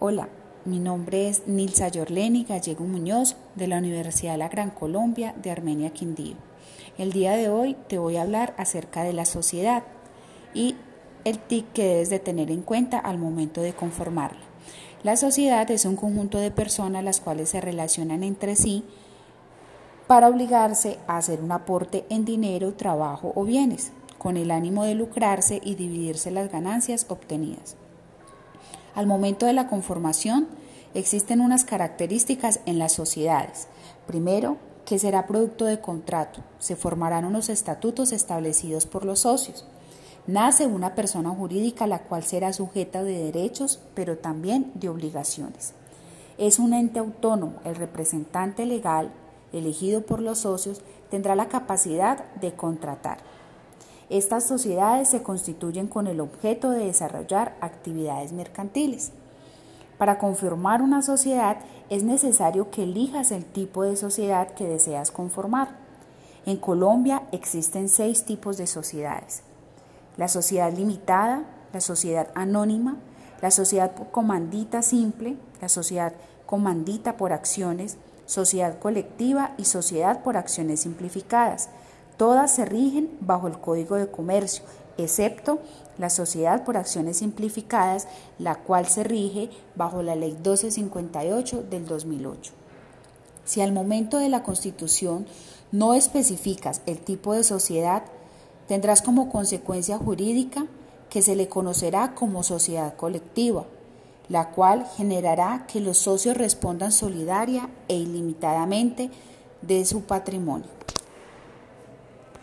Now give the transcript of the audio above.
Hola, mi nombre es Nilsa Yorleni Gallego Muñoz de la Universidad de la Gran Colombia de Armenia Quindío. El día de hoy te voy a hablar acerca de la sociedad y el TIC que debes de tener en cuenta al momento de conformarla. La sociedad es un conjunto de personas las cuales se relacionan entre sí para obligarse a hacer un aporte en dinero, trabajo o bienes, con el ánimo de lucrarse y dividirse las ganancias obtenidas. Al momento de la conformación, existen unas características en las sociedades. Primero, que será producto de contrato. Se formarán unos estatutos establecidos por los socios. Nace una persona jurídica la cual será sujeta de derechos, pero también de obligaciones. Es un ente autónomo. El representante legal, elegido por los socios, tendrá la capacidad de contratar. Estas sociedades se constituyen con el objeto de desarrollar actividades mercantiles. Para conformar una sociedad es necesario que elijas el tipo de sociedad que deseas conformar. En Colombia existen seis tipos de sociedades. La sociedad limitada, la sociedad anónima, la sociedad comandita simple, la sociedad comandita por acciones, sociedad colectiva y sociedad por acciones simplificadas. Todas se rigen bajo el Código de Comercio, excepto la sociedad por acciones simplificadas, la cual se rige bajo la Ley 1258 del 2008. Si al momento de la constitución no especificas el tipo de sociedad, tendrás como consecuencia jurídica que se le conocerá como sociedad colectiva, la cual generará que los socios respondan solidaria e ilimitadamente de su patrimonio.